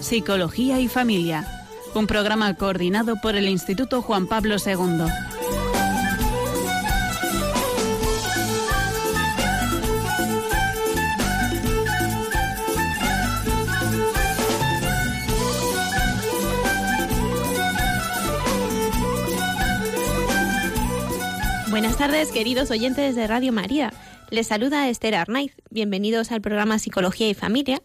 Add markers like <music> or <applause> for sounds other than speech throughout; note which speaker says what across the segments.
Speaker 1: Psicología y Familia, un programa coordinado por el Instituto Juan Pablo II.
Speaker 2: Buenas tardes, queridos oyentes de Radio María. Les saluda Esther Arnaiz. Bienvenidos al programa Psicología y Familia.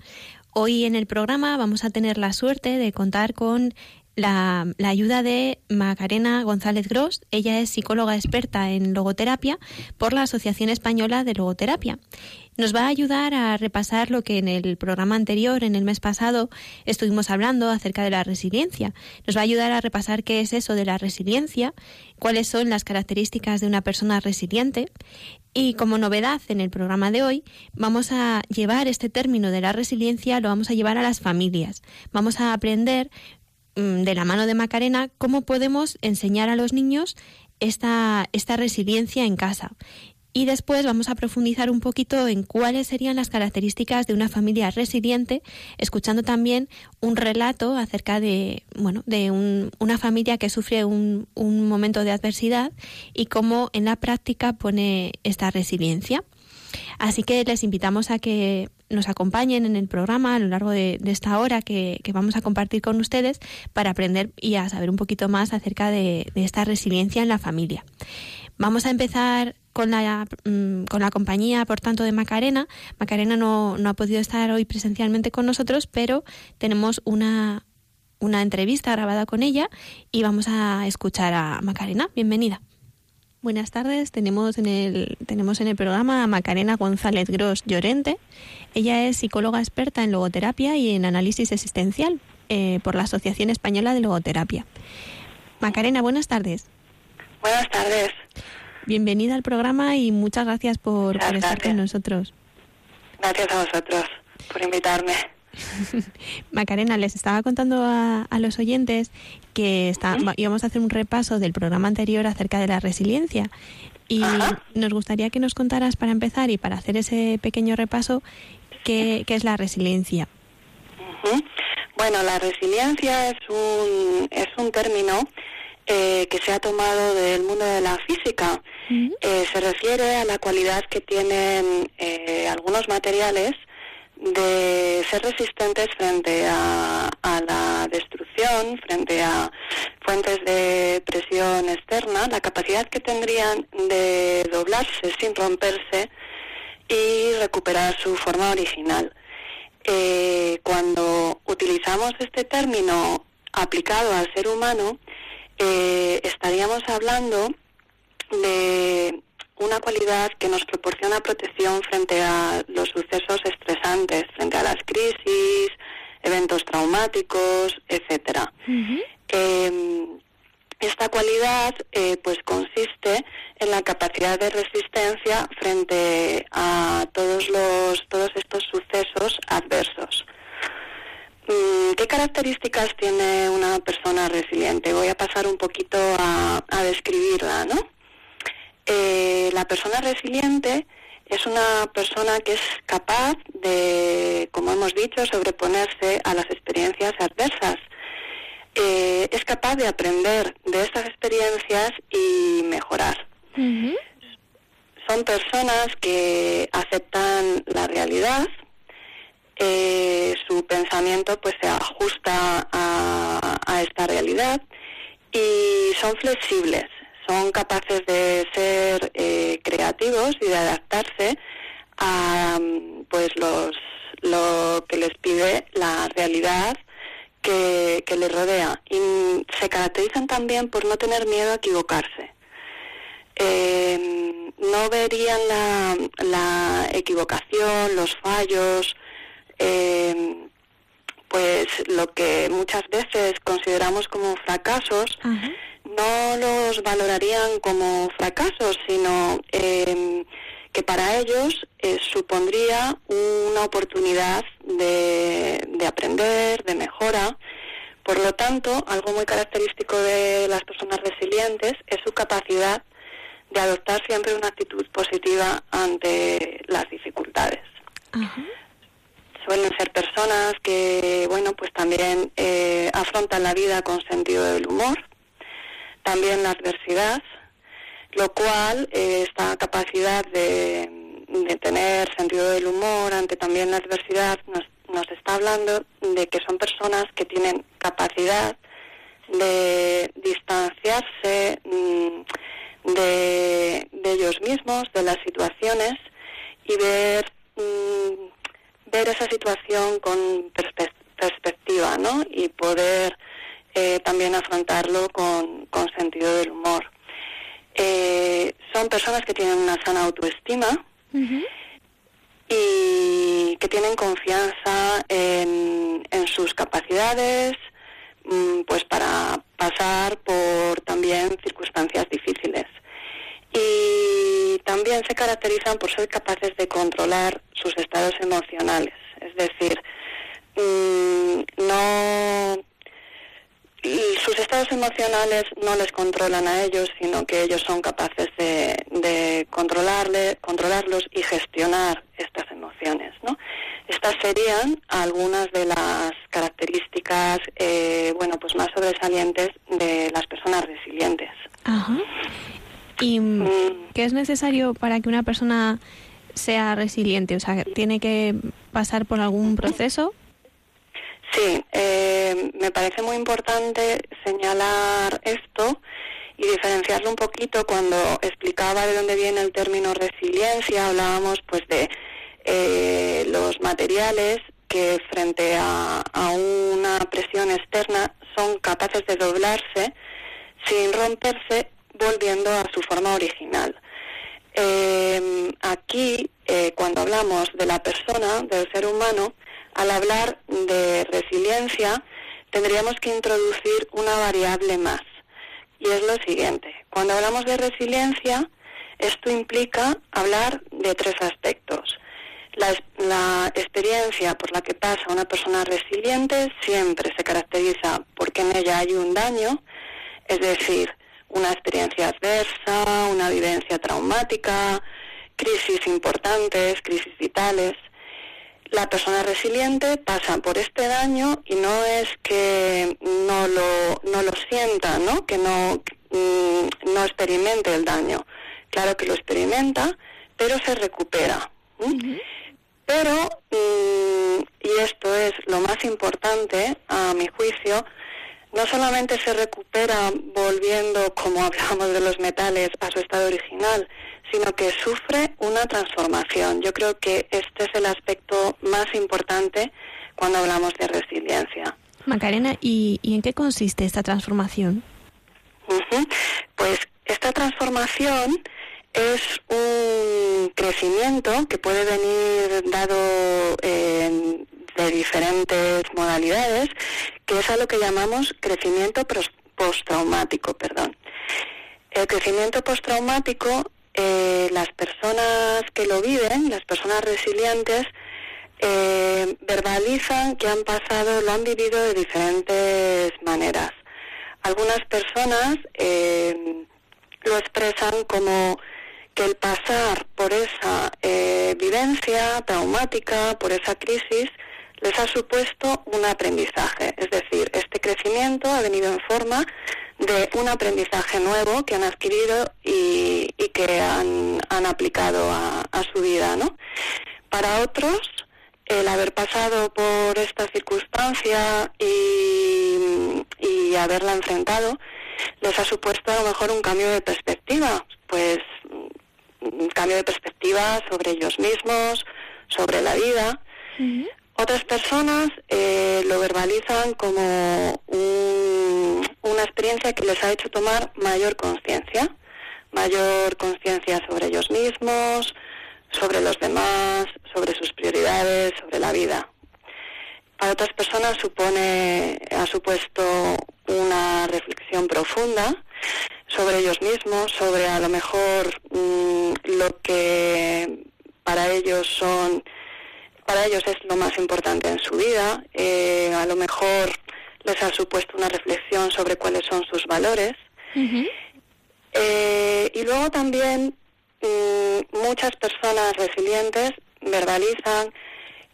Speaker 2: Hoy en el programa vamos a tener la suerte de contar con la, ayuda de Macarena González Gross. Ella es psicóloga experta en logoterapia por la Asociación Española de Logoterapia. Nos va a ayudar a repasar lo que en el programa anterior, en el mes pasado, estuvimos hablando acerca de la resiliencia. Nos va a ayudar a repasar qué es eso de la resiliencia, cuáles son las características de una persona resiliente y como novedad en el programa de hoy, vamos a llevar este término de la resiliencia, lo vamos a llevar a las familias. Vamos a aprender de la mano de Macarena cómo podemos enseñar a los niños esta, esta resiliencia en casa. Y después vamos a profundizar un poquito en cuáles serían las características de una familia resiliente, escuchando también un relato acerca de, bueno, de una familia que sufre un, un momento de adversidad y cómo en la práctica pone esta resiliencia. Así que les invitamos a que nos acompañen en el programa a lo largo de, esta hora que, vamos a compartir con ustedes para aprender y a saber un poquito más acerca de, esta resiliencia en la familia. Vamos a empezar con la, mm, con la compañía, por tanto, de Macarena. Macarena no, ha podido estar hoy presencialmente con nosotros, pero tenemos una entrevista grabada con ella y vamos a escuchar a Macarena. Bienvenida. Buenas tardes. Tenemos en el tenemos en el programa a Macarena González Gross Llorente. Ella es psicóloga experta en logoterapia y en análisis existencial eh, por la Asociación Española de Logoterapia. Macarena, buenas tardes.
Speaker 3: Buenas tardes.
Speaker 2: Bienvenida al programa y muchas gracias por, estar con nosotros.
Speaker 3: Gracias a vosotros por invitarme. <laughs>
Speaker 2: Macarena, les estaba contando a, los oyentes que está, íbamos a hacer un repaso del programa anterior acerca de la resiliencia y nos gustaría que nos contaras para empezar y para hacer ese pequeño repaso qué, qué es la resiliencia.
Speaker 3: Bueno, la resiliencia es un, es un término eh, que se ha tomado del mundo de la física. Eh, se refiere a la cualidad que tienen eh, algunos materiales de ser resistentes frente a, la destrucción, frente a fuentes de presión externa, la capacidad que tendrían de doblarse sin romperse y recuperar su forma original. cuando utilizamos este término aplicado al ser humano, eh, estaríamos hablando de una cualidad que nos proporciona protección frente a los sucesos estresantes, frente a las crisis, etcétera. Em, esta cualidad eh, pues consiste en la capacidad de resistencia frente a todos los todos estos sucesos adversos. Mm, ¿Qué características tiene una persona resiliente? Voy a pasar un poquito a, describirla, ¿no? Eh, la persona resiliente es una persona que es capaz de, como hemos dicho, sobreponerse a las experiencias adversas. Eh, es capaz de aprender de estas experiencias y mejorar. Son personas que aceptan la realidad, eh, su pensamiento pues se ajusta a, esta realidad y son flexibles, son capaces de ser eh, creativos y de adaptarse a pues los lo que les pide la realidad que, les rodea y se caracterizan también por no tener miedo a equivocarse. Eh, no verían la, la equivocación, los fallos, eh, pues lo que muchas veces consideramos como fracasos, no los valorarían como fracasos, sino eh, que para ellos eh, supondría una oportunidad de, de aprender, de mejora. Por lo tanto, algo muy característico de las personas resilientes es su capacidad de adoptar las dificultades. Suelen ser personas que, bueno, pues también eh, afrontan la vida con sentido del humor, también la adversidad, lo cual eh, esta capacidad de, de, tener sentido del humor ante también la adversidad nos, nos está hablando de que son personas que tienen capacidad de distanciarse mm, de, de ellos mismos, de las situaciones y ver mm, ver esa situación con perspectiva, ¿no? Y poder eh, también afrontarlo con, sentido del humor. Eh, son personas que tienen una sana autoestima y que tienen confianza en, en sus capacidades, pues para pasar por también circunstancias difíciles y también se caracterizan por ser capaces de controlar sus estados emocionales. Es decir, mm, no sus estados emocionales no les controlan a ellos, sino que ellos son capaces de, de controlarle, controlarlos y gestionar estas emociones. ¿no? Estas serían algunas de las características, eh, bueno, pues más sobresalientes de las personas resilientes.
Speaker 2: Ajá. ¿Y qué es necesario para que una persona sea resiliente? O sea, ¿tiene que pasar por algún proceso?
Speaker 3: Sí, eh, me parece muy importante señalar esto y diferenciarlo un poquito cuando explicaba de dónde viene el término resiliencia, hablábamos pues de eh, los materiales que frente a, una presión externa son capaces de doblarse sin romperse volviendo a su forma original. Em, aquí, eh, cuando hablamos de la persona, del ser humano, al hablar de resiliencia, tendríamos que introducir una variable más. Y es lo siguiente. Cuando hablamos de resiliencia, esto implica hablar de tres aspectos. La, experiencia por la que pasa una persona resiliente siempre se caracteriza porque en ella hay un daño, es decir, una experiencia adversa, una vivencia traumática, crisis importantes, crisis vitales. La persona resiliente pasa por este daño y no es que no lo, no lo sienta, ¿no? que no, mm, no experimente el daño. Claro que lo experimenta, pero se recupera. Pero, mm, y esto es lo más importante a mi juicio, no solamente se recupera volviendo, como <laughs> hablamos de los metales, a su estado original, sino que sufre una transformación. Yo creo que este es el aspecto más importante cuando hablamos de resiliencia.
Speaker 2: Macarena, ¿y, en qué consiste esta transformación?
Speaker 3: Pues esta transformación es un crecimiento que puede venir dado en de diferentes modalidades, que es a lo que llamamos crecimiento postraumático, perdón. El crecimiento postraumático, eh, las personas que lo viven, las personas resilientes, eh, verbalizan que han pasado, lo han vivido de diferentes maneras. Algunas personas eh, lo expresan como que el pasar por esa vivencia traumática, por esa crisis, les ha supuesto un aprendizaje. Es decir, este crecimiento ha venido en forma de un aprendizaje nuevo que han adquirido y, que han, aplicado a, su vida. ¿no? Para otros, el haber pasado por esta circunstancia y, y haberla enfrentado les ha supuesto a lo mejor un cambio de perspectiva, pues un cambio de perspectiva sobre ellos mismos, sobre la vida. Otras personas eh, lo verbalizan como una experiencia que les ha hecho tomar mayor conciencia, mayor conciencia sobre ellos mismos, sobre los demás, sobre sus prioridades, sobre la vida. Para otras personas supone, ha supuesto una reflexión profunda sobre ellos mismos, sobre a lo mejor mm, lo que para ellos son para ellos es lo más importante en su vida. Eh, a lo mejor les ha supuesto una reflexión sobre cuáles son sus valores. Eh, y luego también mm, muchas personas resilientes verbalizan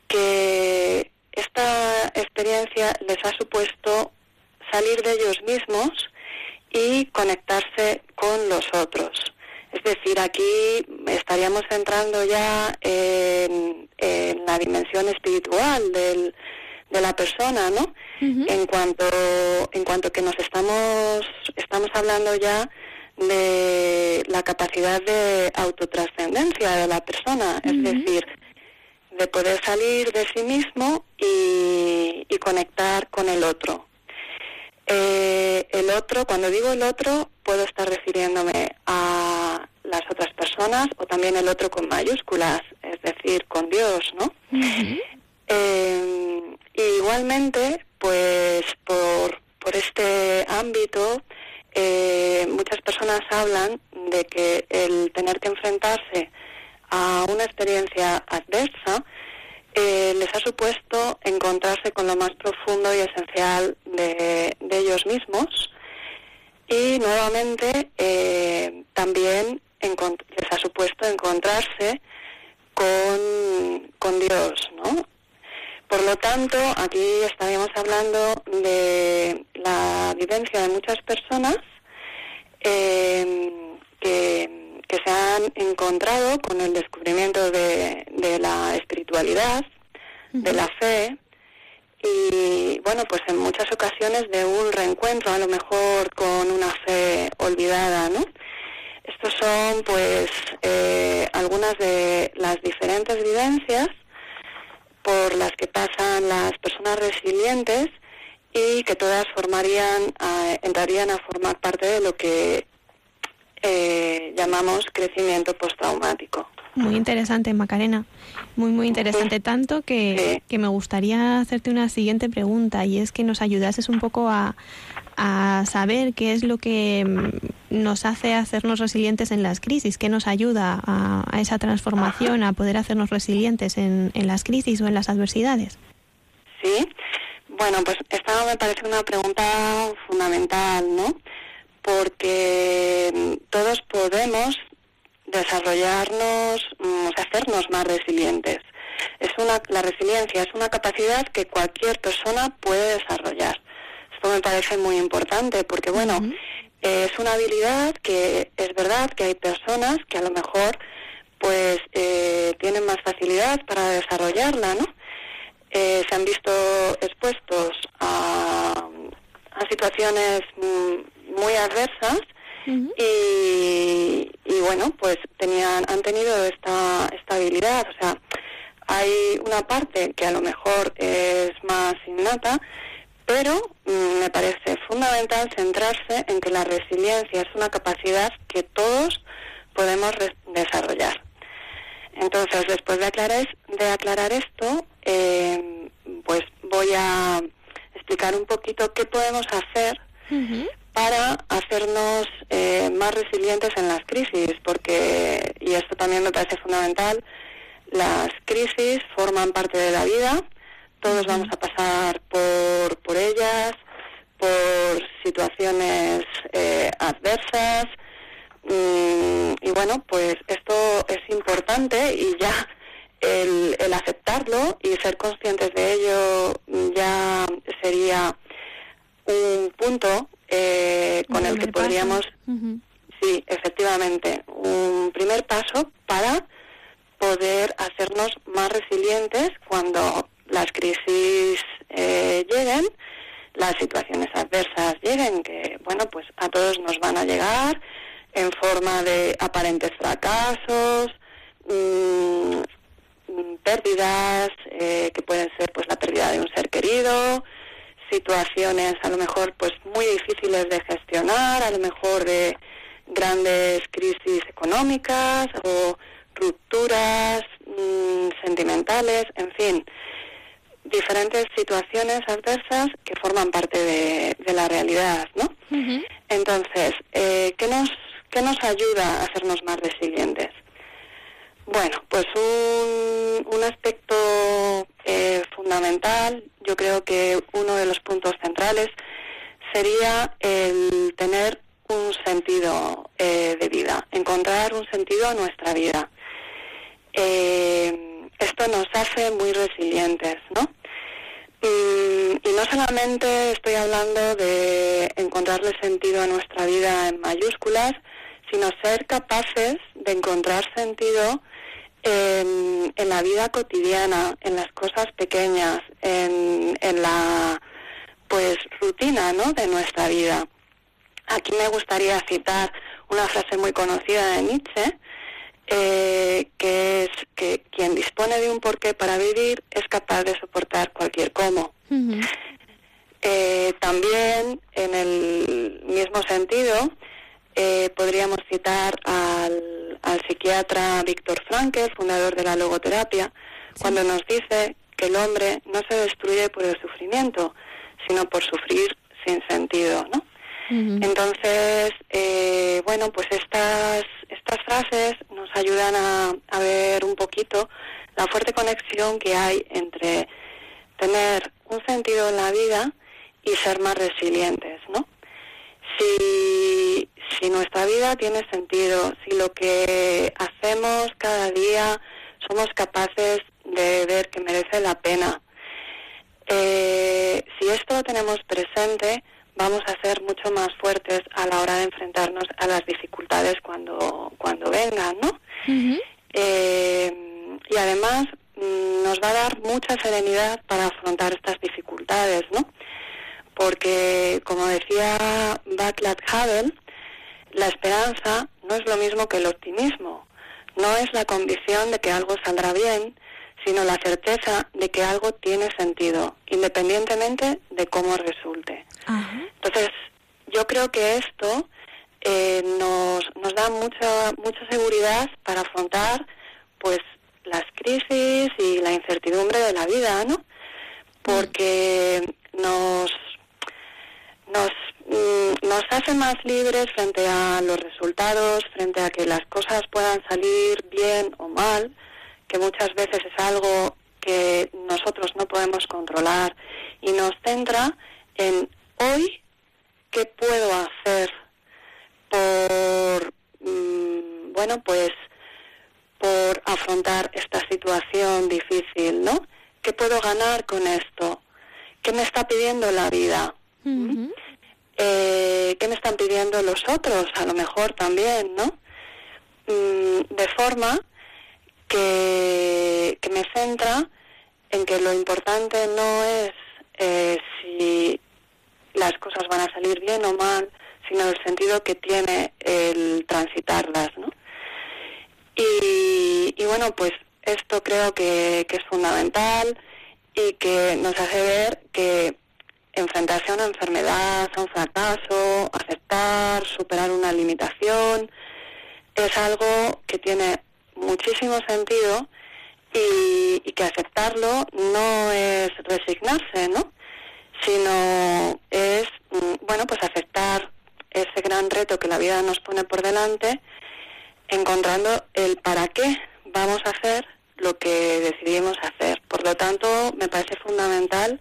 Speaker 3: que esta experiencia les ha supuesto salir de ellos mismos y conectarse con los otros. Es decir, aquí estaríamos entrando ya en, la dimensión espiritual del, de la persona, ¿no? En cuanto en cuanto que nos estamos estamos hablando ya de la capacidad de autotrascendencia de la persona, es decir, de poder salir de sí mismo y, conectar con el otro. Eh, el otro, cuando digo el otro, puedo estar refiriéndome a las otras personas o también el otro con mayúsculas, es decir, con Dios, ¿no? Eh, igualmente, pues por, por este ámbito, eh, muchas personas hablan de que el tener que enfrentarse a una experiencia adversa eh, les ha supuesto encontrarse con lo más profundo y esencial de, ellos mismos y nuevamente eh, también les ha supuesto encontrarse con, con Dios, ¿no? Por lo tanto, aquí estaríamos hablando de la vivencia de muchas personas eh, que, se han encontrado con el descubrimiento de, la espiritualidad, de la fe, y bueno, pues en muchas ocasiones de un reencuentro, a lo mejor con una fe olvidada, ¿no? Estos son pues eh, algunas de las diferentes vivencias por las que pasan las personas resilientes y que todas formarían, entrarían a formar parte de lo que eh, llamamos crecimiento postraumático.
Speaker 2: Muy interesante, Macarena. Muy, muy interesante. Tanto que, que, me gustaría hacerte una siguiente pregunta y es que nos ayudases un poco a, a saber qué es lo que mm, nos hace hacernos resilientes en las crisis, qué nos ayuda a, esa transformación, a poder hacernos resilientes en, en, las crisis o en las adversidades.
Speaker 3: Sí, bueno, pues esta me parece una pregunta fundamental, ¿no? Porque mm, todos podemos desarrollarnos, mm, hacernos más resilientes. Es una, la resiliencia es una capacidad que cualquier persona puede desarrollar. Esto me parece muy importante porque, bueno, es una habilidad que es verdad que hay personas que a lo mejor pues eh, tienen más facilidad para desarrollarla, ¿no? Eh, se han visto expuestos a, situaciones muy adversas y, y, bueno, pues tenían, han tenido esta, esta habilidad. O sea, hay una parte que a lo mejor es más innata, pero mm, me parece fundamental centrarse en que la resiliencia es una capacidad que todos podemos desarrollar. Entonces, después de aclarar, de aclarar esto, eh, pues voy a explicar un poquito qué podemos hacer para hacernos eh, más resilientes en las crisis, porque, y esto también me parece fundamental, las crisis forman parte de la vida, todos vamos a pasar por, por ellas, por situaciones eh, adversas. Mm, y bueno, pues esto es importante y ya el, el, aceptarlo y ser conscientes de ello ya sería un punto eh, con el que podríamos, sí, efectivamente, un primer paso para poder hacernos más resilientes cuando las crisis eh, lleguen, las situaciones adversas lleguen, que bueno, pues a todos nos van a llegar en forma de aparentes fracasos, mm, pérdidas, eh, que pueden ser pues la pérdida de un ser querido, situaciones a lo mejor pues muy difíciles de gestionar, a lo mejor de grandes crisis económicas o rupturas mm, sentimentales, en fin, diferentes situaciones adversas que forman parte de, la realidad, ¿no? Entonces, eh, ¿qué, nos, ¿qué nos ayuda a hacernos más resilientes? Bueno, pues un, aspecto eh, fundamental, yo creo que uno de los puntos centrales sería el tener un sentido eh, de vida, encontrar un sentido a nuestra vida. Eh, esto nos hace muy resilientes, ¿no? Mm, y no solamente estoy hablando de encontrarle sentido a nuestra vida en mayúsculas, sino ser capaces de encontrar sentido en, la vida cotidiana, en las cosas pequeñas, en, en la pues rutina ¿no? de nuestra vida. Aquí me gustaría citar una frase muy conocida de Nietzsche, eh, que es que quien dispone de un porqué para vivir es capaz de soportar cualquier cómo. Eh, también, en el mismo sentido, eh, podríamos citar al, al, psiquiatra Víctor Frankl, fundador de la logoterapia, cuando nos dice que el hombre no se destruye por el sufrimiento, sino por sufrir sin sentido, ¿no? Entonces, eh, bueno, pues estas, estas frases nos ayudan a, a ver un poquito la fuerte conexión que hay entre tener un sentido en la vida y ser más resilientes, ¿no? Si, si nuestra vida tiene sentido, si lo que hacemos cada día somos capaces de ver que merece la pena, eh, si esto lo tenemos presente, vamos a ser mucho más fuertes a la hora de enfrentarnos a las dificultades cuando, cuando vengan, ¿no? eh, y además mm, nos va a dar mucha serenidad para afrontar estas dificultades, ¿no? Porque, como decía Baclav Havel, la esperanza no es lo mismo que el optimismo. No es la convicción de que algo saldrá bien, sino la certeza de que algo tiene sentido, independientemente de cómo resulte. Entonces, yo creo que esto eh, nos, nos da mucha, mucha seguridad para afrontar pues las crisis y la incertidumbre de la vida, ¿no? Porque nos, mm, nos hace más libres frente a los resultados, frente a que las cosas puedan salir bien o mal, que muchas veces es algo que nosotros no podemos controlar y nos centra en hoy qué puedo hacer por mm, bueno pues por afrontar esta situación difícil no qué puedo ganar con esto qué me está pidiendo la vida eh, qué me están pidiendo los otros a lo mejor también no mm, de forma que, me centra en que lo importante no es eh, si las cosas van a salir bien o mal, sino el sentido que tiene el transitarlas, ¿no? Y, bueno, pues esto creo que, que, es fundamental y que nos hace ver que enfrentarse a una enfermedad, a un fracaso, aceptar, superar una limitación, es algo que tiene muchísimo sentido y, que aceptarlo no es resignarse, ¿no? Sino es, mm, bueno, pues aceptar ese gran reto que la vida nos pone por delante, encontrando el para qué vamos a hacer lo que decidimos hacer. Por lo tanto, me parece fundamental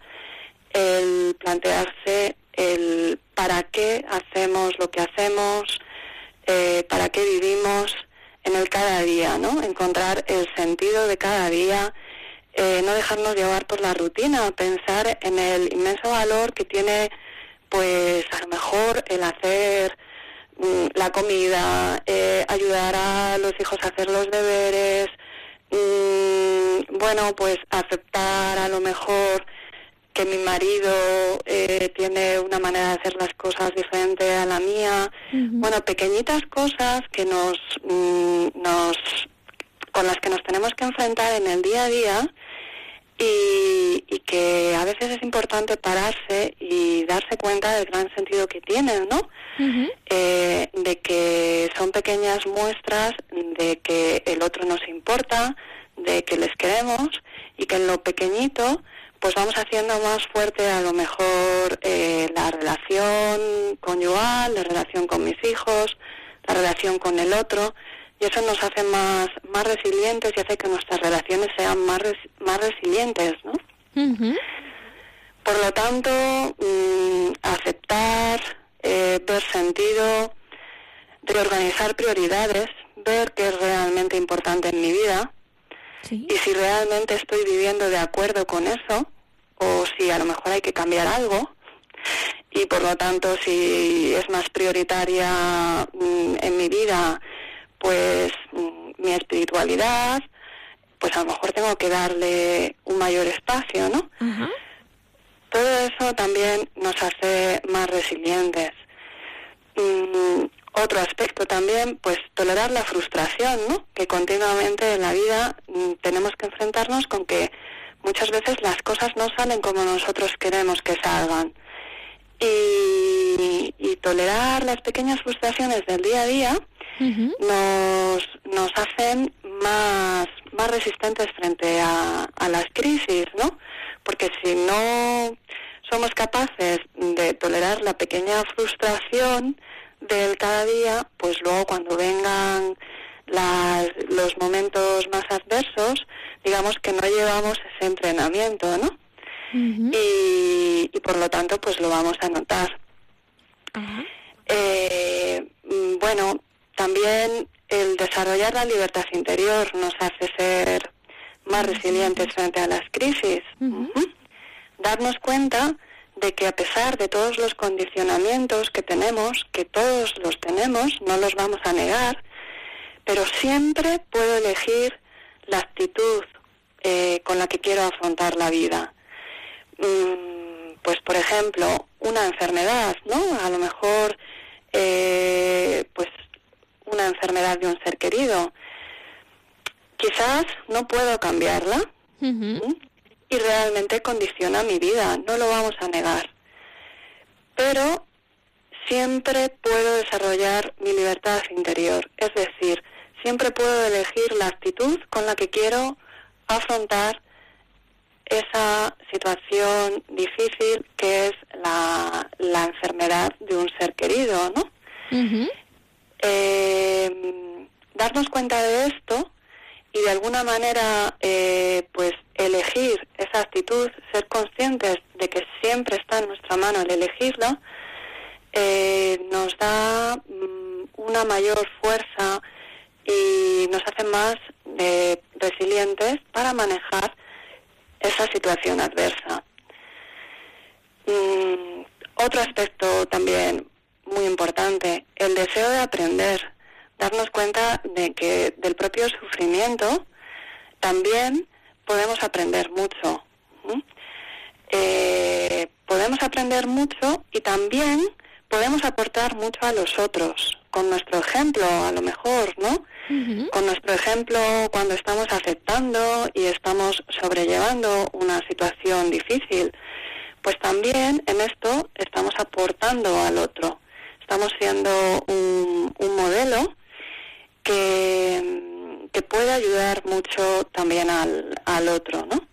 Speaker 3: el plantearse el para qué hacemos lo que hacemos, eh, para qué vivimos, en el cada día, ¿no? Encontrar el sentido de cada día, eh, no dejarnos llevar por la rutina, pensar en el inmenso valor que tiene, pues a lo mejor el hacer mm, la comida, eh, ayudar a los hijos a hacer los deberes, mm, bueno, pues aceptar a lo mejor que mi marido eh, tiene una manera de hacer las cosas diferente a la mía. Bueno, pequeñitas cosas que nos, mm, nos, con las que nos tenemos que enfrentar en el día a día y, y, que a veces es importante pararse y darse cuenta del gran sentido que tienen, ¿no? eh, de que son pequeñas muestras de que el otro nos importa, de que les queremos y que en lo pequeñito pues vamos haciendo más fuerte a lo mejor eh, la relación conyugal, la relación con mis hijos, la relación con el otro, y eso nos hace más, más resilientes y hace que nuestras relaciones sean más, más resilientes, ¿no? Por lo tanto, mm, aceptar, eh, ver sentido, reorganizar prioridades, ver qué es realmente importante en mi vida, y si realmente estoy viviendo de acuerdo con eso o si a lo mejor hay que cambiar algo y por lo tanto si es más prioritaria mm, en mi vida pues mm, mi espiritualidad pues a lo mejor tengo que darle un mayor espacio, ¿no? Todo eso también nos hace más resilientes. Otro aspecto también, pues tolerar la frustración, ¿no? Que continuamente en la vida mm, tenemos que enfrentarnos con que muchas veces las cosas no salen como nosotros queremos que salgan. Y, tolerar las pequeñas frustraciones del día a día nos, nos hacen más, más resistentes frente a, a las crisis, ¿no? Porque si no somos capaces de tolerar la pequeña frustración, del cada día, pues luego cuando vengan las, los momentos más adversos, digamos que no llevamos ese entrenamiento, ¿no? y, y, por lo tanto, pues lo vamos a notar. eh, bueno, también el desarrollar la libertad interior nos hace ser más resilientes frente a las crisis. Darnos cuenta de que a pesar de todos los condicionamientos que tenemos, que todos los tenemos, no los vamos a negar, pero siempre puedo elegir la actitud eh, con la que quiero afrontar la vida. Mm, pues, por ejemplo, una enfermedad, ¿no? A lo mejor, eh, pues, una enfermedad de un ser querido. Quizás no puedo cambiarla, y realmente condiciona mi vida, no lo vamos a negar. Pero siempre puedo desarrollar mi libertad interior, es decir, siempre puedo elegir la actitud con la que quiero afrontar esa situación difícil que es la, la enfermedad de un ser querido, ¿no? Eh, darnos cuenta de esto y de alguna manera eh, pues elegir esa actitud, ser conscientes de que siempre está en nuestra mano el elegirla, eh, nos da mm, una mayor fuerza y nos hace más eh, resilientes para manejar esa situación adversa. Mm, otro aspecto también muy importante, el deseo de aprender darnos cuenta de que del propio sufrimiento también podemos aprender mucho. Eh, podemos aprender mucho y también podemos aportar mucho a los otros, con nuestro ejemplo a lo mejor, ¿no? Con nuestro ejemplo cuando estamos aceptando y estamos sobrellevando una situación difícil, pues también en esto estamos aportando al otro, estamos siendo un, un modelo que, puede ayudar mucho también al, al otro, ¿no?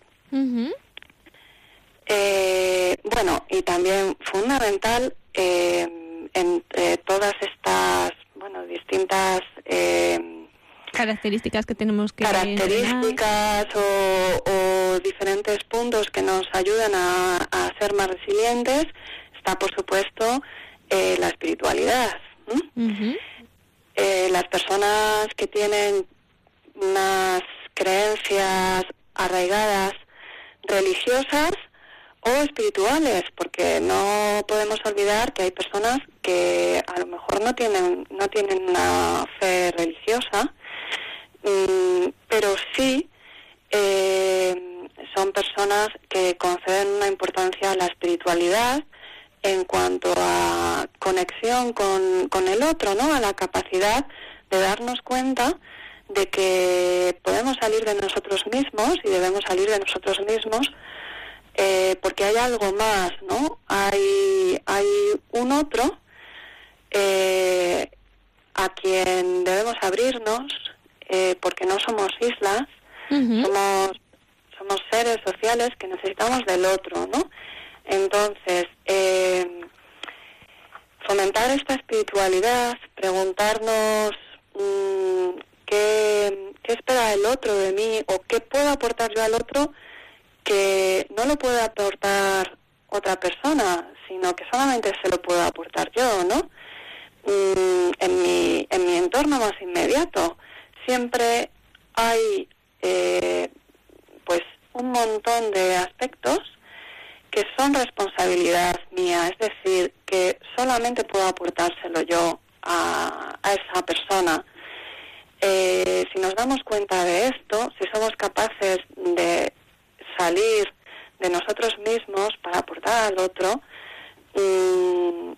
Speaker 3: Eh, bueno, y también fundamental eh, entre todas estas, bueno, distintas
Speaker 2: eh, características que tenemos que
Speaker 3: características o, diferentes puntos que nos ayudan a, a ser más resilientes está, por supuesto, la espiritualidad. Eh, las personas que tienen unas creencias arraigadas religiosas o espirituales, porque no podemos olvidar que hay personas que a lo mejor no tienen no tienen una fe religiosa, mm, pero sí eh, son personas que conceden una importancia a la espiritualidad en cuanto a conexión con, con el otro, ¿no? A la capacidad de darnos cuenta de que podemos salir de nosotros mismos y debemos salir de nosotros mismos eh, porque hay algo más, ¿no? Hay, hay un otro eh, a quien debemos abrirnos eh, porque no somos islas, somos, somos seres sociales que necesitamos del otro, ¿no? Entonces, eh, fomentar esta espiritualidad, preguntarnos mm, qué, espera el otro de mí o qué puedo aportar yo al otro que no lo puede aportar otra persona, sino que solamente se lo puedo aportar yo, ¿no? Mm, en, mi, en mi entorno más inmediato siempre hay eh, pues un montón de aspectos que son responsabilidad mía, es decir, que solamente puedo aportárselo yo a, esa persona. Eh, si nos damos cuenta de esto, si somos capaces de salir de nosotros mismos para aportar al otro, mm,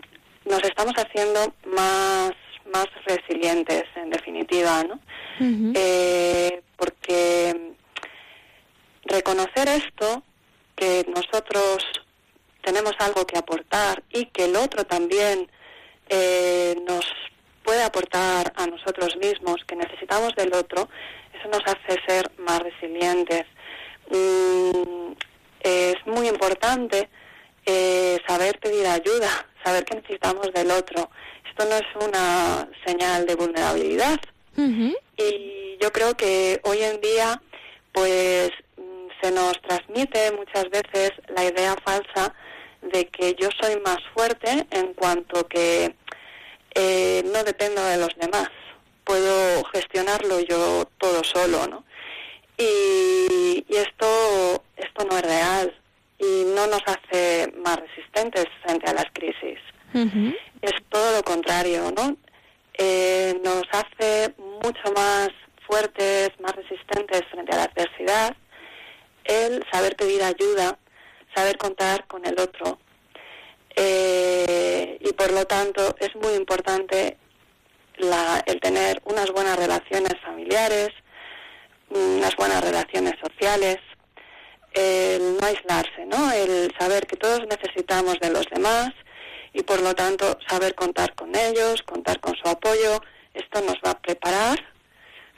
Speaker 3: nos estamos haciendo más, más resilientes, en definitiva, ¿no? Eh, porque reconocer esto, que nosotros tenemos algo que aportar y que el otro también eh, nos puede aportar a nosotros mismos, que necesitamos del otro, eso nos hace ser más resilientes. Mm, es muy importante eh, saber pedir ayuda, <laughs> saber que necesitamos del otro. Esto no es una señal de vulnerabilidad. Y yo creo que hoy en día, pues se nos transmite muchas veces la idea falsa de que yo soy más fuerte en cuanto que eh, no dependo de los demás. Puedo gestionarlo yo todo solo, ¿no? Y, esto, esto no es real y no nos hace más resistentes frente a las crisis. Es todo lo contrario, ¿no? Eh, nos hace mucho más fuertes, más resistentes frente a la adversidad el saber pedir ayuda, saber contar con el otro. Eh, y por lo tanto es muy importante el tener unas buenas relaciones familiares, unas buenas relaciones sociales, el no aislarse, ¿no? El saber que todos necesitamos de los demás y por lo tanto saber contar con ellos, contar con su apoyo, esto nos va a preparar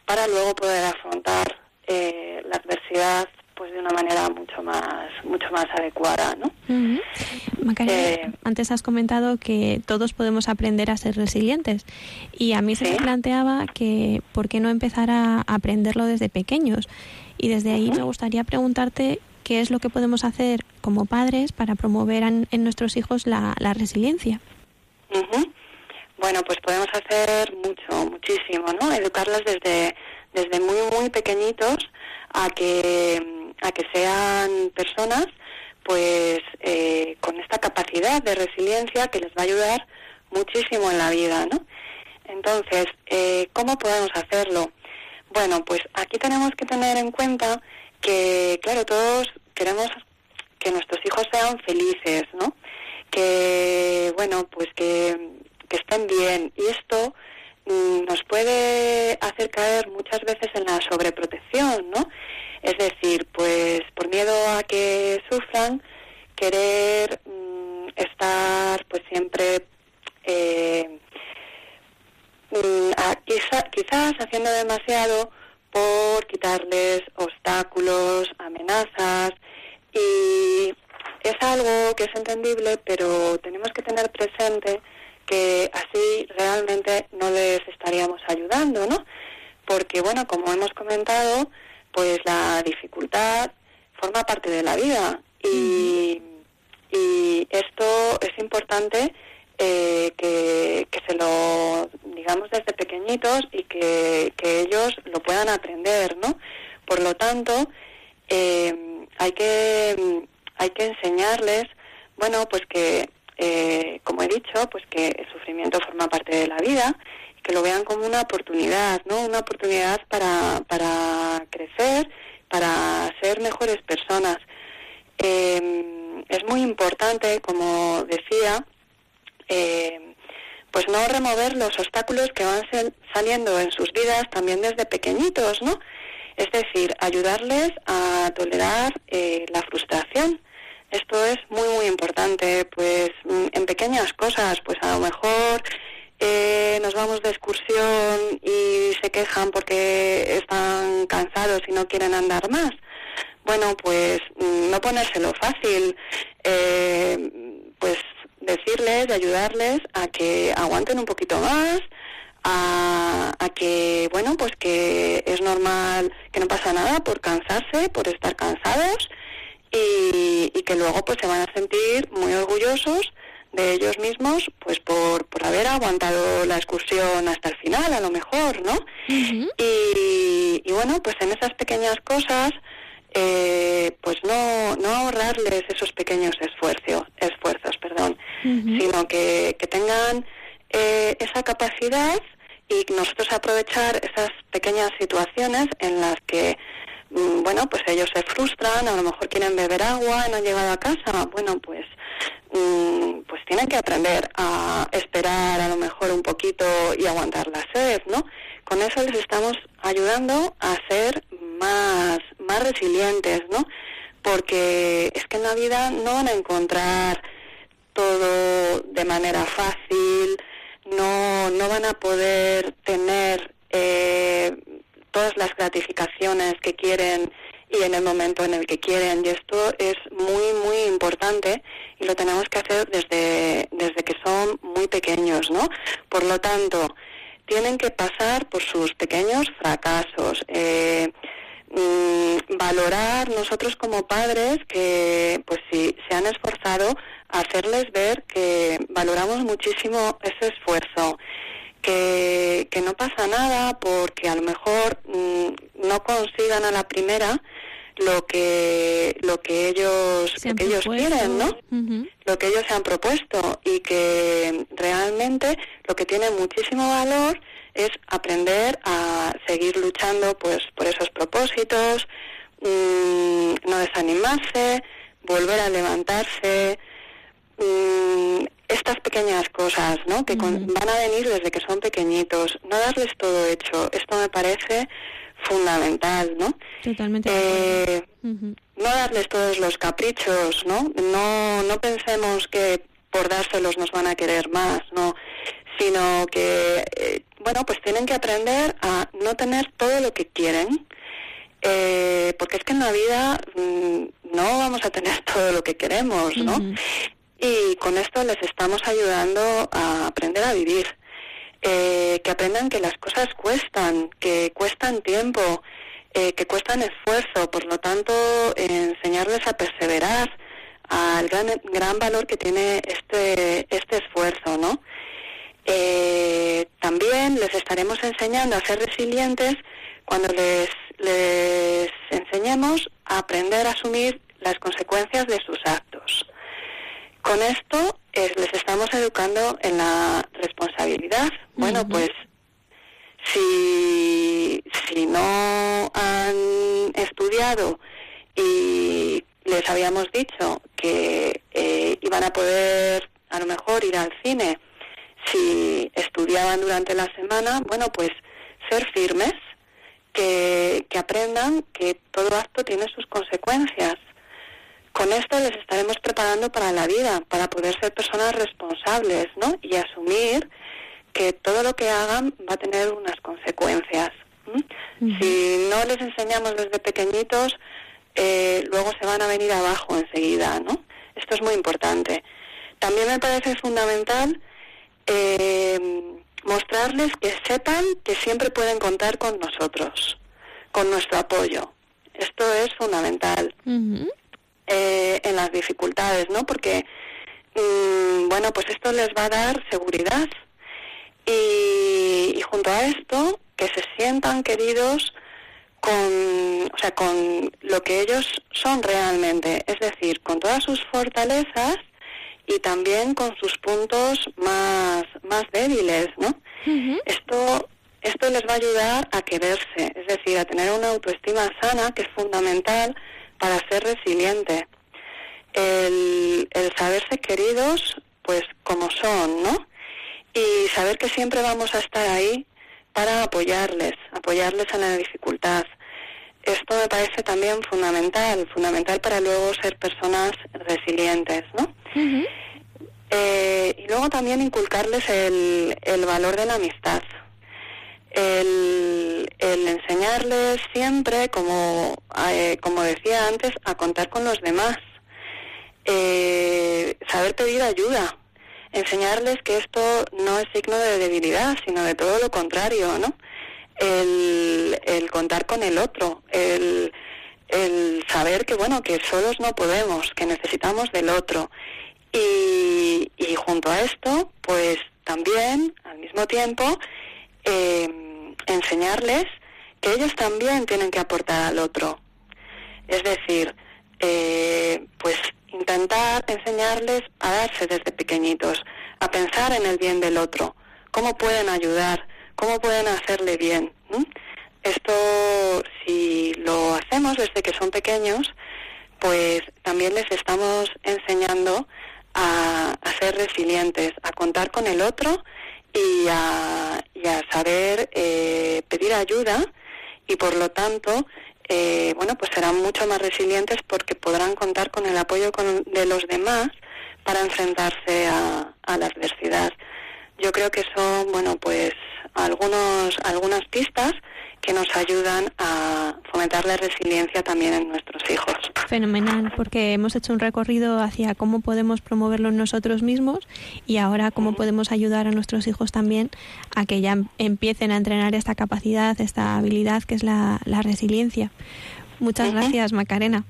Speaker 3: para luego poder afrontar eh, la adversidad pues de una manera mucho más mucho más adecuada, ¿no?
Speaker 2: Eh, antes has comentado que todos podemos aprender a ser resilientes y a mí se me planteaba que por qué no empezar a aprenderlo desde pequeños y desde ahí me gustaría preguntarte qué es lo que podemos hacer como padres para promover en, nuestros hijos la, resiliencia.
Speaker 3: Bueno, pues podemos hacer mucho, muchísimo, ¿no? Educarlos desde desde muy muy pequeñitos a que a que sean personas pues eh, con esta capacidad de resiliencia que les va a ayudar muchísimo en la vida, ¿no? Entonces, eh, ¿cómo podemos hacerlo? Bueno, pues aquí tenemos que tener en cuenta que, claro, todos queremos que nuestros hijos sean felices, ¿no? Que, bueno, pues que, que estén bien. Y esto nos puede hacer caer muchas veces en la sobreprotección, ¿no? Es decir, pues por miedo a que sufran, querer mm, estar pues siempre eh, mm, quizás haciendo demasiado por quitarles obstáculos, amenazas y es algo que es entendible, pero tenemos que tener presente que así realmente no les estaríamos ayudando, ¿no? Porque, bueno, como hemos comentado, pues la dificultad forma parte de la vida y, y esto es importante eh, que, se lo digamos desde pequeñitos y que, ellos lo puedan aprender, ¿no? Por lo tanto, eh, hay que hay que enseñarles, bueno, pues que eh, como he dicho, pues que el sufrimiento forma parte de la vida que lo vean como una oportunidad, ¿no? Una oportunidad para, para crecer, para ser mejores personas. Em, es muy importante, como decía, em, pues no remover los obstáculos que van saliendo en sus vidas también desde pequeñitos, ¿no? Es decir, ayudarles a tolerar eh, la frustración. Esto es muy, muy importante, pues mm, en pequeñas cosas, pues a lo mejor eh, nos vamos de excursión y se quejan porque están cansados y no quieren andar más. Bueno, pues mm, no ponérselo fácil, eh, pues decirles ayudarles a que aguanten un poquito más, a, que, bueno, pues que es normal, que no pasa nada por cansarse, por estar cansados y, y que luego pues se van a sentir muy orgullosos de ellos mismos, pues por, por haber aguantado la excursión hasta el final, a lo mejor, ¿no? y, y, bueno, pues en esas pequeñas cosas, eh, pues no, no ahorrarles esos pequeños esfuerzos, esfuerzos perdón, sino que, que tengan eh, esa capacidad y nosotros aprovechar esas pequeñas situaciones en las que bueno, pues ellos se frustran, a lo mejor quieren beber agua, no han llegado a casa, bueno, pues mm, pues tienen que aprender a esperar a lo mejor un poquito y aguantar la sed, ¿no? Con eso les estamos ayudando a ser más, más resilientes, ¿no? Porque es que en la vida no van a encontrar todo de manera fácil, no, no van a poder tener eh, todas las gratificaciones que quieren y en el momento en el que quieren. Y esto es muy, muy importante y lo tenemos que hacer desde, desde que son muy pequeños, ¿no? Por lo tanto, tienen que pasar por sus pequeños fracasos. Eh, mm, valorar nosotros como padres que pues si se han esforzado hacerles ver que valoramos muchísimo ese esfuerzo, que, que no pasa nada porque a lo mejor mm, no consigan a la primera lo que lo que ellos que ellos quieren no lo que ellos se han propuesto y que realmente lo que tiene muchísimo valor es aprender a seguir luchando pues por esos propósitos mm, no desanimarse volver a levantarse Mm, estas pequeñas cosas, ¿no? Que van a venir desde que son pequeñitos. No darles todo hecho. Esto me parece fundamental, ¿no?
Speaker 2: Totalmente.
Speaker 3: Eh, no darles todos los caprichos, ¿no? No, no pensemos que por dárselos nos van a querer más, ¿no? Sino que, eh, bueno, pues tienen que aprender a no tener todo lo que quieren, eh, porque es que en la vida mm, no vamos a tener <laughs> todo lo que queremos, ¿no? Y con esto les estamos ayudando a aprender a vivir. Eh, que aprendan que las cosas cuestan, que cuestan tiempo, eh, que cuestan esfuerzo, por lo tanto, enseñarles a perseverar, al gran, gran valor que tiene este, este esfuerzo, ¿no? Eh, también les estaremos enseñando a ser resilientes cuando les, les enseñemos a aprender a asumir las consecuencias de sus actos. Con esto les estamos educando en la responsabilidad. Bueno, pues si, si no han estudiado y les habíamos dicho que eh, iban a poder a lo mejor ir al cine si estudiaban durante la semana, bueno, pues ser firmes, que, que aprendan que todo acto tiene sus consecuencias con esto les estaremos preparando para la vida, para poder ser personas responsables, ¿no? Y asumir que todo lo que hagan va a tener unas consecuencias. Si no les enseñamos desde pequeñitos, eh, luego se van a venir abajo enseguida, ¿no? Esto es muy importante. También me parece fundamental eh, mostrarles que sepan que siempre pueden contar con nosotros, con nuestro apoyo. Esto es fundamental. Eh, en las dificultades, ¿no? Porque, mm, bueno, pues esto les va a dar seguridad y, junto a esto, que se sientan queridos con, o sea, con lo que ellos son realmente, es decir, con todas sus fortalezas y también con sus puntos más, más débiles, ¿no? Esto esto les va a ayudar a quererse, es decir, a tener una autoestima sana, que es fundamental para ser resiliente. El, saberse queridos, pues como son, ¿no? Y saber que siempre vamos a estar ahí para apoyarles, apoyarles en la dificultad. Esto me parece también fundamental, fundamental para luego ser personas resilientes, ¿no? Eh, y luego también inculcarles el, el valor de la amistad, el, enseñarles siempre, como, eh, como decía antes, a contar con los demás, eh, saber pedir ayuda, enseñarles que esto no es signo de debilidad, sino de todo lo contrario, ¿no? El, el contar con el otro, el, el saber que, bueno, que solos no podemos, que necesitamos del otro. Y, y junto a esto, pues también, al mismo tiempo, eh, enseñarles que ellos también tienen que aportar al otro. Es decir, eh, pues intentar enseñarles a darse desde pequeñitos, a pensar en el bien del otro, cómo pueden ayudar, cómo pueden hacerle bien. Esto, si lo hacemos desde que son pequeños, pues también les estamos enseñando a, ser resilientes, a contar con el otro y a, saber eh, pedir ayuda y por lo tanto eh, bueno pues serán mucho más resilientes porque podrán contar con el apoyo de los demás para enfrentarse a, a la adversidad. Yo creo que son bueno pues algunos algunas pistas que nos ayudan a fomentar la resiliencia también en nuestros hijos.
Speaker 2: Fenomenal, porque hemos hecho un recorrido hacia cómo podemos promoverlo nosotros mismos y ahora cómo podemos ayudar a nuestros hijos también a que ya empiecen a entrenar esta capacidad, esta habilidad que es la, resiliencia. Muchas gracias, Macarena.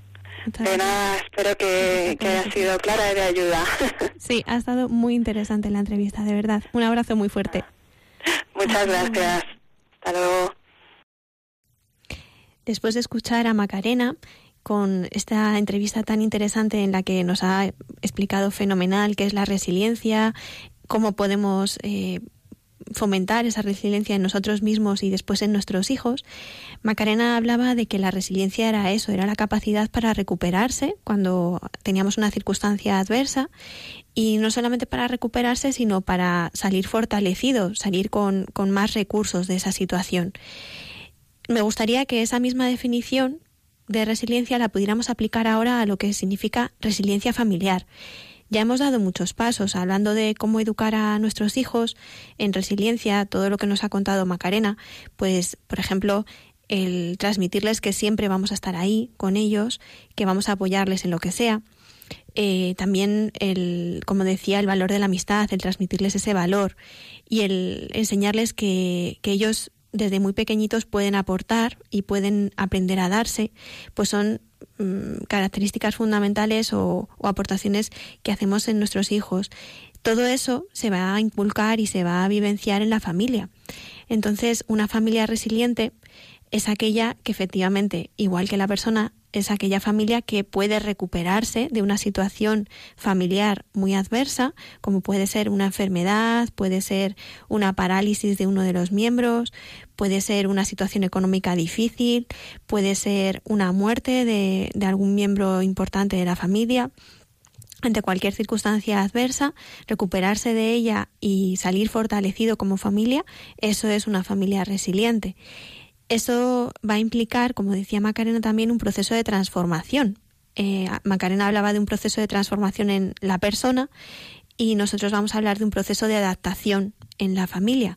Speaker 3: de nada, espero que, que haya sido clara y de ayuda. <laughs>
Speaker 2: Sí, ha estado muy interesante la entrevista, de verdad. Un abrazo muy fuerte.
Speaker 3: Muchas gracias. Hasta luego.
Speaker 2: Después de escuchar a Macarena con esta entrevista tan interesante en la que nos ha explicado fenomenal qué es la resiliencia, cómo podemos eh, fomentar esa resiliencia en nosotros mismos y después en nuestros hijos, Macarena hablaba de que la resiliencia era eso, era la capacidad para recuperarse cuando teníamos una circunstancia adversa y no solamente para recuperarse, sino para salir fortalecido, salir con, con más recursos de esa situación me gustaría que esa misma definición de resiliencia la pudiéramos aplicar ahora a lo que significa resiliencia familiar. Ya hemos dado muchos pasos hablando de cómo educar a nuestros hijos en resiliencia, todo lo que nos ha contado Macarena, pues por ejemplo, el transmitirles que siempre vamos a estar ahí con ellos, que vamos a apoyarles en lo que sea. Eh, también el, como decía, el valor de la amistad, el transmitirles ese valor y el enseñarles que, que ellos desde muy pequeñitos pueden aportar y pueden aprender a darse, pues son mm, características fundamentales o, aportaciones que hacemos en nuestros hijos. Todo eso se va a inculcar y se va a vivenciar en la familia. Entonces, una familia resiliente es aquella que efectivamente, igual que la persona, es aquella familia que puede recuperarse de una situación familiar muy adversa, como puede ser una enfermedad, puede ser una parálisis de uno de los miembros, puede ser una situación económica difícil, puede ser una muerte de, de algún miembro importante de la familia ante cualquier circunstancia adversa, recuperarse de ella y salir fortalecido como familia, eso es una familia resiliente. Eso va a implicar, como decía Macarena, también un proceso de transformación. Eh, Macarena hablaba de un proceso de transformación en la persona y nosotros vamos a hablar de un proceso de adaptación en la familia,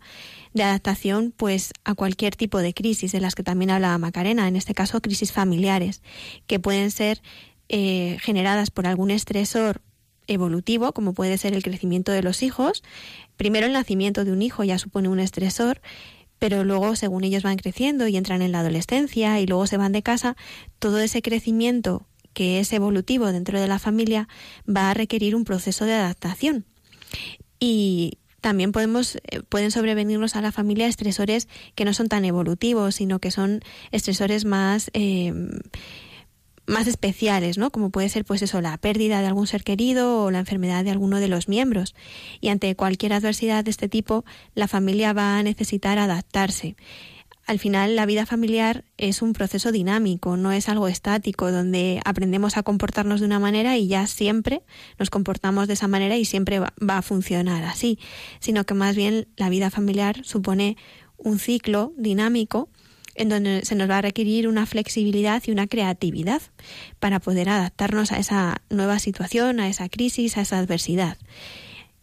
Speaker 2: de adaptación pues a cualquier tipo de crisis de las que también hablaba Macarena, en este caso crisis familiares, que pueden ser eh, generadas por algún estresor evolutivo, como puede ser el crecimiento de los hijos. Primero el nacimiento de un hijo ya supone un estresor, pero luego según ellos van creciendo y entran en la adolescencia y luego se van de casa, todo ese crecimiento que es evolutivo dentro de la familia va a requerir un proceso de adaptación. Y también podemos, eh, pueden sobrevenirnos a la familia estresores que no son tan evolutivos, sino que son estresores más eh, más especiales, ¿no? Como puede ser, pues eso, la pérdida de algún ser querido o la enfermedad de alguno de los miembros. Y ante cualquier adversidad de este tipo, la familia va a necesitar adaptarse. Al final, la vida familiar es un proceso dinámico, no es algo estático, donde aprendemos a comportarnos de una manera y ya siempre nos comportamos de esa manera y siempre va a funcionar así, sino que más bien la vida familiar supone un ciclo dinámico en donde se nos va a requerir una flexibilidad y una creatividad para poder adaptarnos a esa nueva situación, a esa crisis, a esa adversidad.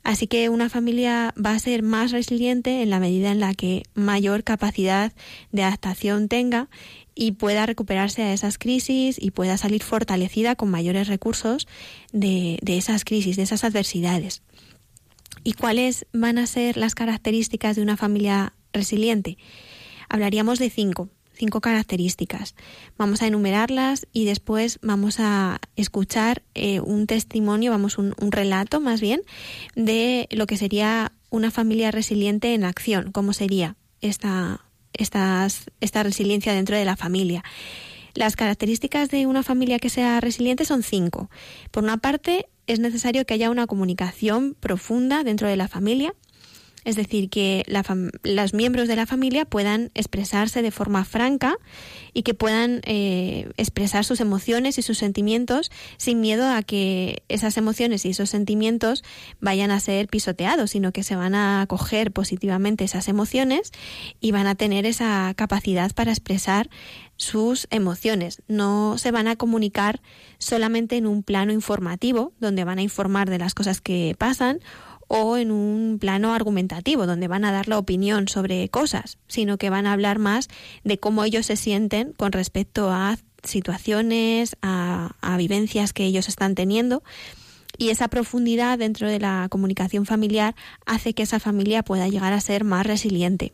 Speaker 2: Así que una familia va a ser más resiliente en la medida en la que mayor capacidad de adaptación tenga y pueda recuperarse a esas crisis y pueda salir fortalecida con mayores recursos de, de esas crisis, de esas adversidades. ¿Y cuáles van a ser las características de una familia resiliente? Hablaríamos de cinco, cinco características. Vamos a enumerarlas y después vamos a escuchar eh, un testimonio, vamos, un, un relato más bien, de lo que sería una familia resiliente en acción, cómo sería esta, estas, esta resiliencia dentro de la familia. Las características de una familia que sea resiliente son cinco. Por una parte, es necesario que haya una comunicación profunda dentro de la familia, es decir, que los miembros de la familia puedan expresarse de forma franca y que puedan eh, expresar sus emociones y sus sentimientos sin miedo a que esas emociones y esos sentimientos vayan a ser pisoteados, sino que se van a acoger positivamente esas emociones y van a tener esa capacidad para expresar sus emociones. No se van a comunicar solamente en un plano informativo, donde van a informar de las cosas que pasan o en un plano argumentativo, donde van a dar la opinión sobre cosas, sino que van a hablar más de cómo ellos se sienten con respecto a situaciones, a, vivencias que ellos están teniendo. Y esa profundidad dentro de la comunicación familiar hace que esa familia pueda llegar a ser más resiliente.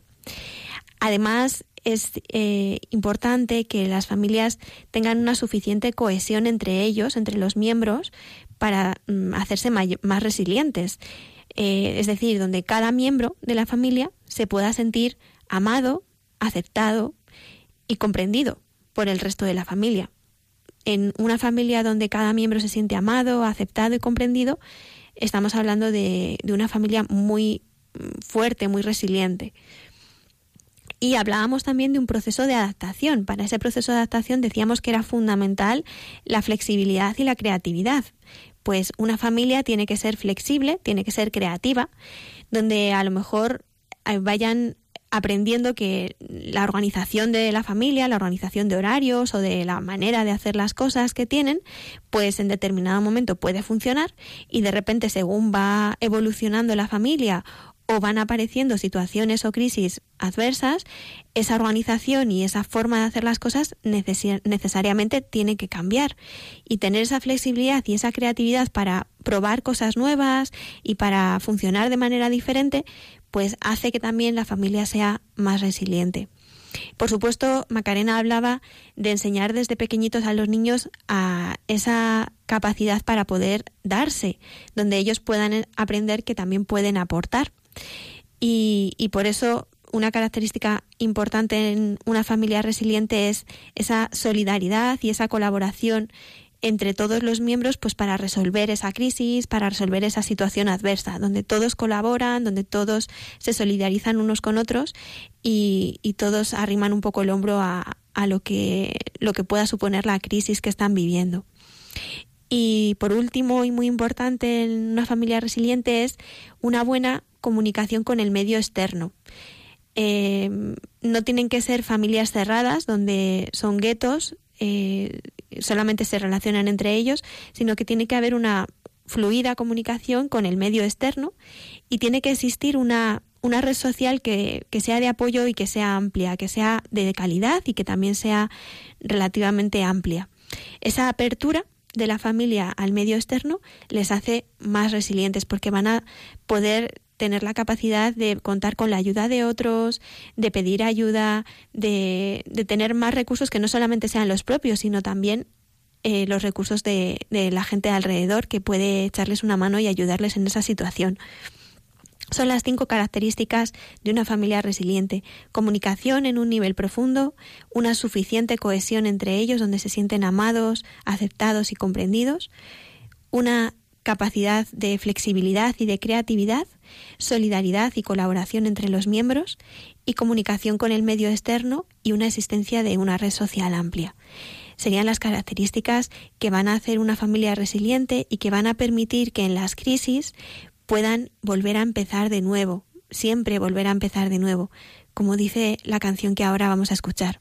Speaker 2: Además, es eh, importante que las familias tengan una suficiente cohesión entre ellos, entre los miembros, para mm, hacerse más resilientes. Eh, es decir, donde cada miembro de la familia se pueda sentir amado, aceptado y comprendido por el resto de la familia. En una familia donde cada miembro se siente amado, aceptado y comprendido, estamos hablando de, de una familia muy mm, fuerte, muy resiliente. Y hablábamos también de un proceso de adaptación. Para ese proceso de adaptación decíamos que era fundamental la flexibilidad y la creatividad, pues una familia tiene que ser flexible, tiene que ser creativa, donde a lo mejor eh, vayan aprendiendo que la organización de la familia, la organización de horarios o de la manera de hacer las cosas que tienen, pues en determinado momento puede funcionar y de repente según va evolucionando la familia o van apareciendo situaciones o crisis adversas, esa organización y esa forma de hacer las cosas necesariamente tiene que cambiar. Y tener esa flexibilidad y esa creatividad para probar cosas nuevas y para funcionar de manera diferente, pues hace que también la familia sea más resiliente. Por supuesto, Macarena hablaba de enseñar desde pequeñitos a los niños a esa capacidad para poder darse, donde ellos puedan aprender que también pueden aportar. Y, por eso una característica importante en una familia resiliente es esa solidaridad y esa colaboración entre todos los miembros pues para resolver esa crisis, para resolver esa situación adversa, donde todos colaboran, donde todos se solidarizan unos con otros y, y todos arriman un poco el hombro a, a, lo que lo que pueda suponer la crisis que están viviendo. Y por último y muy importante en una familia resiliente es una buena comunicación con el medio externo. Eh, no tienen que ser familias cerradas donde son guetos, eh, solamente se relacionan entre ellos, sino que tiene que haber una fluida comunicación con el medio externo y tiene que existir una, una red social que, que, sea de apoyo y que sea amplia, que sea de calidad y que también sea relativamente amplia. Esa apertura de la familia al medio externo les hace más resilientes porque van a poder tener la capacidad de contar con la ayuda de otros, de pedir ayuda, de, tener más recursos que no solamente sean los propios, sino también eh, los recursos de la gente alrededor que puede echarles una mano y ayudarles en esa situación. Son las cinco características de una familia resiliente. Comunicación en un nivel profundo, una suficiente cohesión entre ellos donde se sienten amados, aceptados y comprendidos, una capacidad de flexibilidad y de creatividad, solidaridad y colaboración entre los miembros y comunicación con el medio externo y una existencia de una red social amplia. Serían las características que van a hacer una familia resiliente y que van a permitir que en las crisis puedan volver a empezar de nuevo, siempre volver a empezar de nuevo, como dice la canción que ahora vamos a escuchar.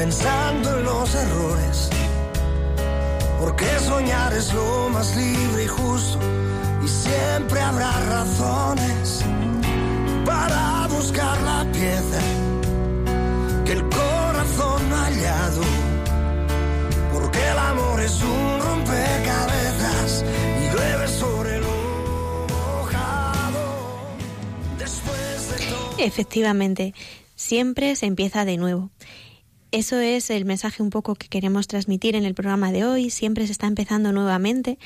Speaker 4: pensando en los errores. Porque soñar es lo más libre y justo. Y siempre habrá razones para buscar la pieza que el corazón ha hallado. Porque el amor es un rompecabezas y llueve sobre lo mojado. Después de todo.
Speaker 2: Efectivamente, siempre se empieza de nuevo. Eso es el mensaje un poco que queremos transmitir en el programa de hoy. Siempre se está empezando nuevamente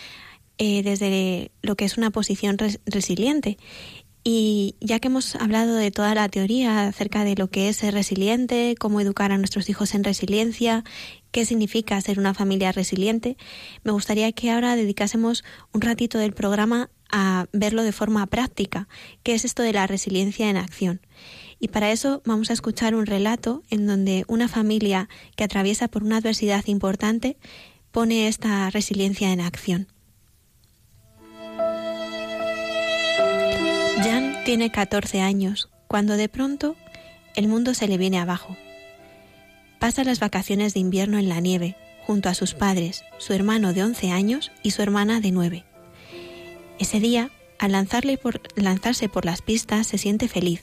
Speaker 2: eh, desde lo que es una posición res- resiliente. Y ya que hemos hablado de toda la teoría acerca de lo que es ser resiliente, cómo educar a nuestros hijos en resiliencia, qué significa ser una familia resiliente, me gustaría que ahora dedicásemos un ratito del programa a verlo de forma práctica, qué es esto de la resiliencia en acción. Y para eso vamos a escuchar un relato en donde una familia que atraviesa por una adversidad importante pone esta resiliencia en acción. Jan tiene 14 años cuando de pronto el mundo se le viene abajo. Pasa las vacaciones de invierno en la nieve junto a sus padres, su hermano de 11 años y su hermana de 9. Ese día, al lanzarse por las pistas, se siente feliz.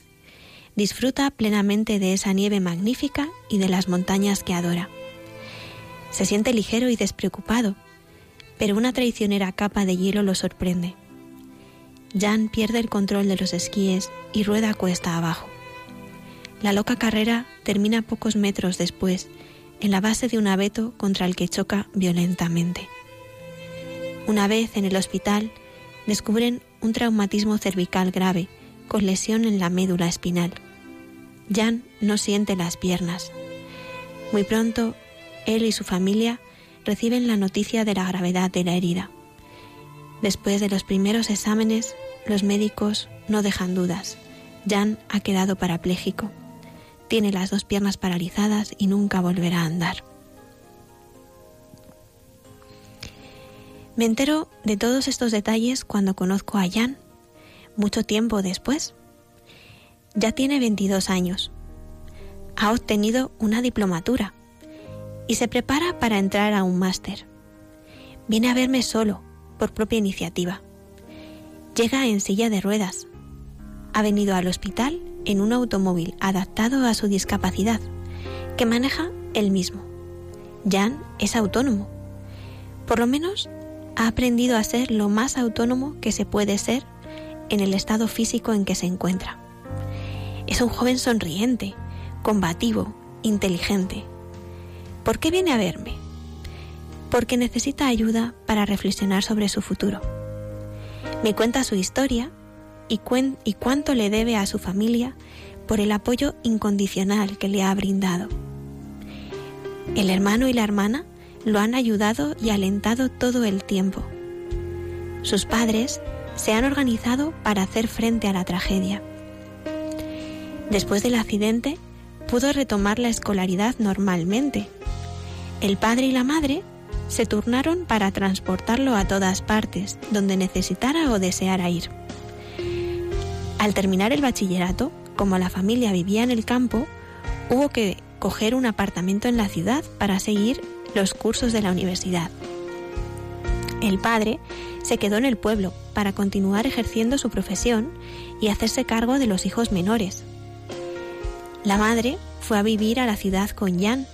Speaker 2: Disfruta plenamente de esa nieve magnífica y de las montañas que adora. Se siente ligero y despreocupado, pero una traicionera capa de hielo lo sorprende. Jan pierde el control de los esquíes y rueda cuesta abajo. La loca carrera termina pocos metros después, en la base de un abeto contra el que choca violentamente. Una vez en el hospital, descubren un traumatismo cervical grave con lesión en la médula espinal. Jan no siente las piernas. Muy pronto, él y su familia reciben la noticia de la gravedad de la herida. Después de los primeros exámenes, los médicos no dejan dudas. Jan ha quedado parapléjico. Tiene las dos piernas paralizadas y nunca volverá a andar. Me entero de todos estos detalles cuando conozco a Jan, mucho tiempo después. Ya tiene 22 años. Ha obtenido una diplomatura y se prepara para entrar a un máster. Viene a verme solo, por propia iniciativa. Llega en silla de ruedas. Ha venido al hospital en un automóvil adaptado a su discapacidad, que maneja él mismo. Jan es autónomo. Por lo menos ha aprendido a ser lo más autónomo que se puede ser en el estado físico en que se encuentra. Es un joven sonriente, combativo, inteligente. ¿Por qué viene a verme? Porque necesita ayuda para reflexionar sobre su futuro. Me cuenta su historia y, y cuánto le debe a su familia por el apoyo incondicional que le ha brindado. El hermano y la hermana lo han ayudado y alentado todo el tiempo. Sus padres se han organizado para hacer frente a la tragedia. Después del accidente, pudo retomar la escolaridad normalmente. El padre y la madre se turnaron para transportarlo a todas partes, donde necesitara o deseara ir. Al terminar el bachillerato, como la familia vivía en el campo, hubo que coger un apartamento en la ciudad para seguir los cursos de la universidad. El padre se quedó en el pueblo para continuar ejerciendo su profesión y hacerse cargo de los hijos menores. La madre fue a vivir a la ciudad con Jan.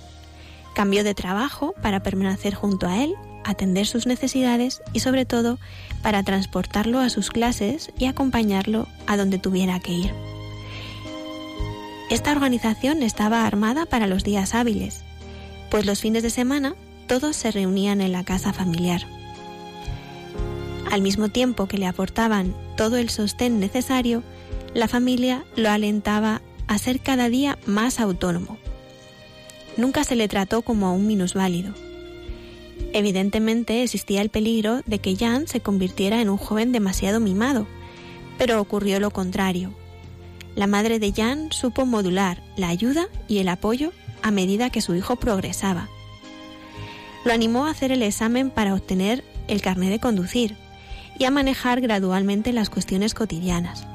Speaker 2: Cambió de trabajo para permanecer junto a él, atender sus necesidades y sobre todo para transportarlo a sus clases y acompañarlo a donde tuviera que ir. Esta organización estaba armada para los días hábiles, pues los fines de semana todos se reunían en la casa familiar. Al mismo tiempo que le aportaban todo el sostén necesario, la familia lo alentaba a ser cada día más autónomo. Nunca se le trató como a un minusválido. Evidentemente existía el peligro de que Jan se convirtiera en un joven demasiado mimado, pero ocurrió lo contrario. La madre de Jan supo modular la ayuda y el apoyo a medida que su hijo progresaba. Lo animó a hacer el examen para obtener el carnet de conducir y a manejar gradualmente las cuestiones cotidianas.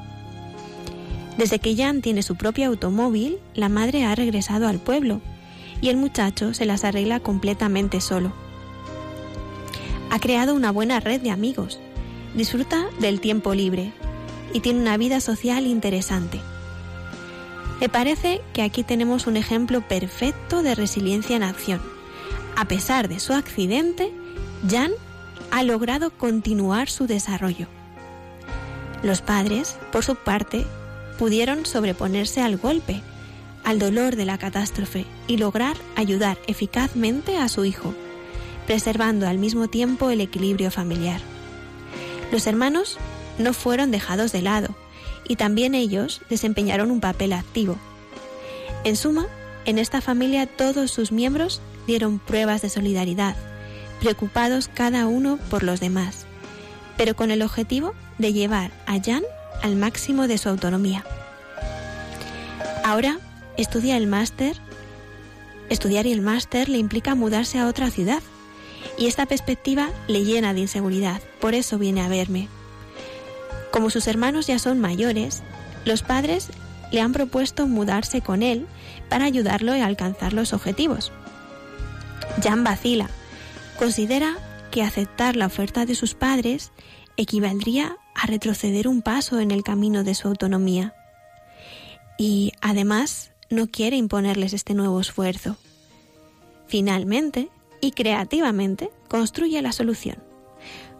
Speaker 2: Desde que Jan tiene su propio automóvil, la madre ha regresado al pueblo y el muchacho se las arregla completamente solo. Ha creado una buena red de amigos, disfruta del tiempo libre y tiene una vida social interesante. Me parece que aquí tenemos un ejemplo perfecto de resiliencia en acción. A pesar de su accidente, Jan ha logrado continuar su desarrollo. Los padres, por su parte, pudieron sobreponerse al golpe, al dolor de la catástrofe y lograr ayudar eficazmente a su hijo, preservando al mismo tiempo el equilibrio familiar. Los hermanos no fueron dejados de lado y también ellos desempeñaron un papel activo. En suma, en esta familia todos sus miembros dieron pruebas de solidaridad, preocupados cada uno por los demás, pero con el objetivo de llevar a Jan al máximo de su autonomía. Ahora estudia el máster. Estudiar el máster le implica mudarse a otra ciudad y esta perspectiva le llena de inseguridad, por eso viene a verme. Como sus hermanos ya son mayores, los padres le han propuesto mudarse con él para ayudarlo a alcanzar los objetivos. Jan vacila, considera que aceptar la oferta de sus padres equivaldría a retroceder un paso en el camino de su autonomía. Y además no quiere imponerles este nuevo esfuerzo. Finalmente, y creativamente, construye la solución.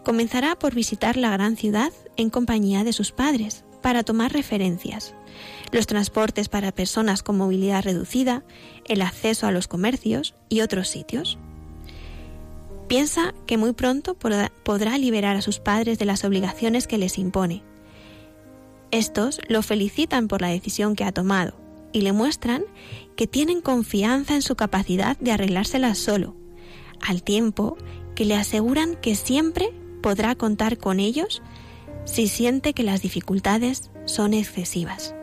Speaker 2: Comenzará por visitar la gran ciudad en compañía de sus padres para tomar referencias, los transportes para personas con movilidad reducida, el acceso a los comercios y otros sitios. Piensa que muy pronto podrá liberar a sus padres de las obligaciones que les impone. Estos lo felicitan por la decisión que ha tomado y le muestran que tienen confianza en su capacidad de arreglárselas solo, al tiempo que le aseguran que siempre podrá contar con ellos si siente que las dificultades son excesivas.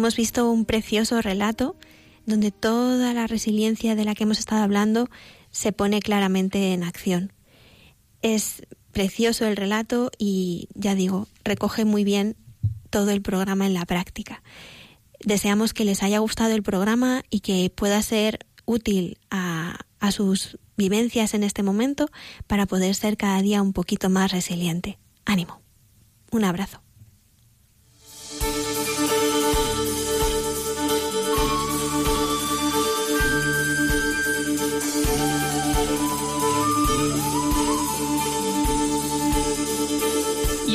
Speaker 2: Hemos visto, un precioso relato donde toda la resiliencia de la que hemos estado hablando se pone claramente en acción. Es precioso el relato y, ya digo, recoge muy bien todo el programa en la práctica. Deseamos que les haya gustado el programa y que pueda ser útil a, sus vivencias en este momento para poder ser cada día un poquito más resiliente. Ánimo. Un abrazo.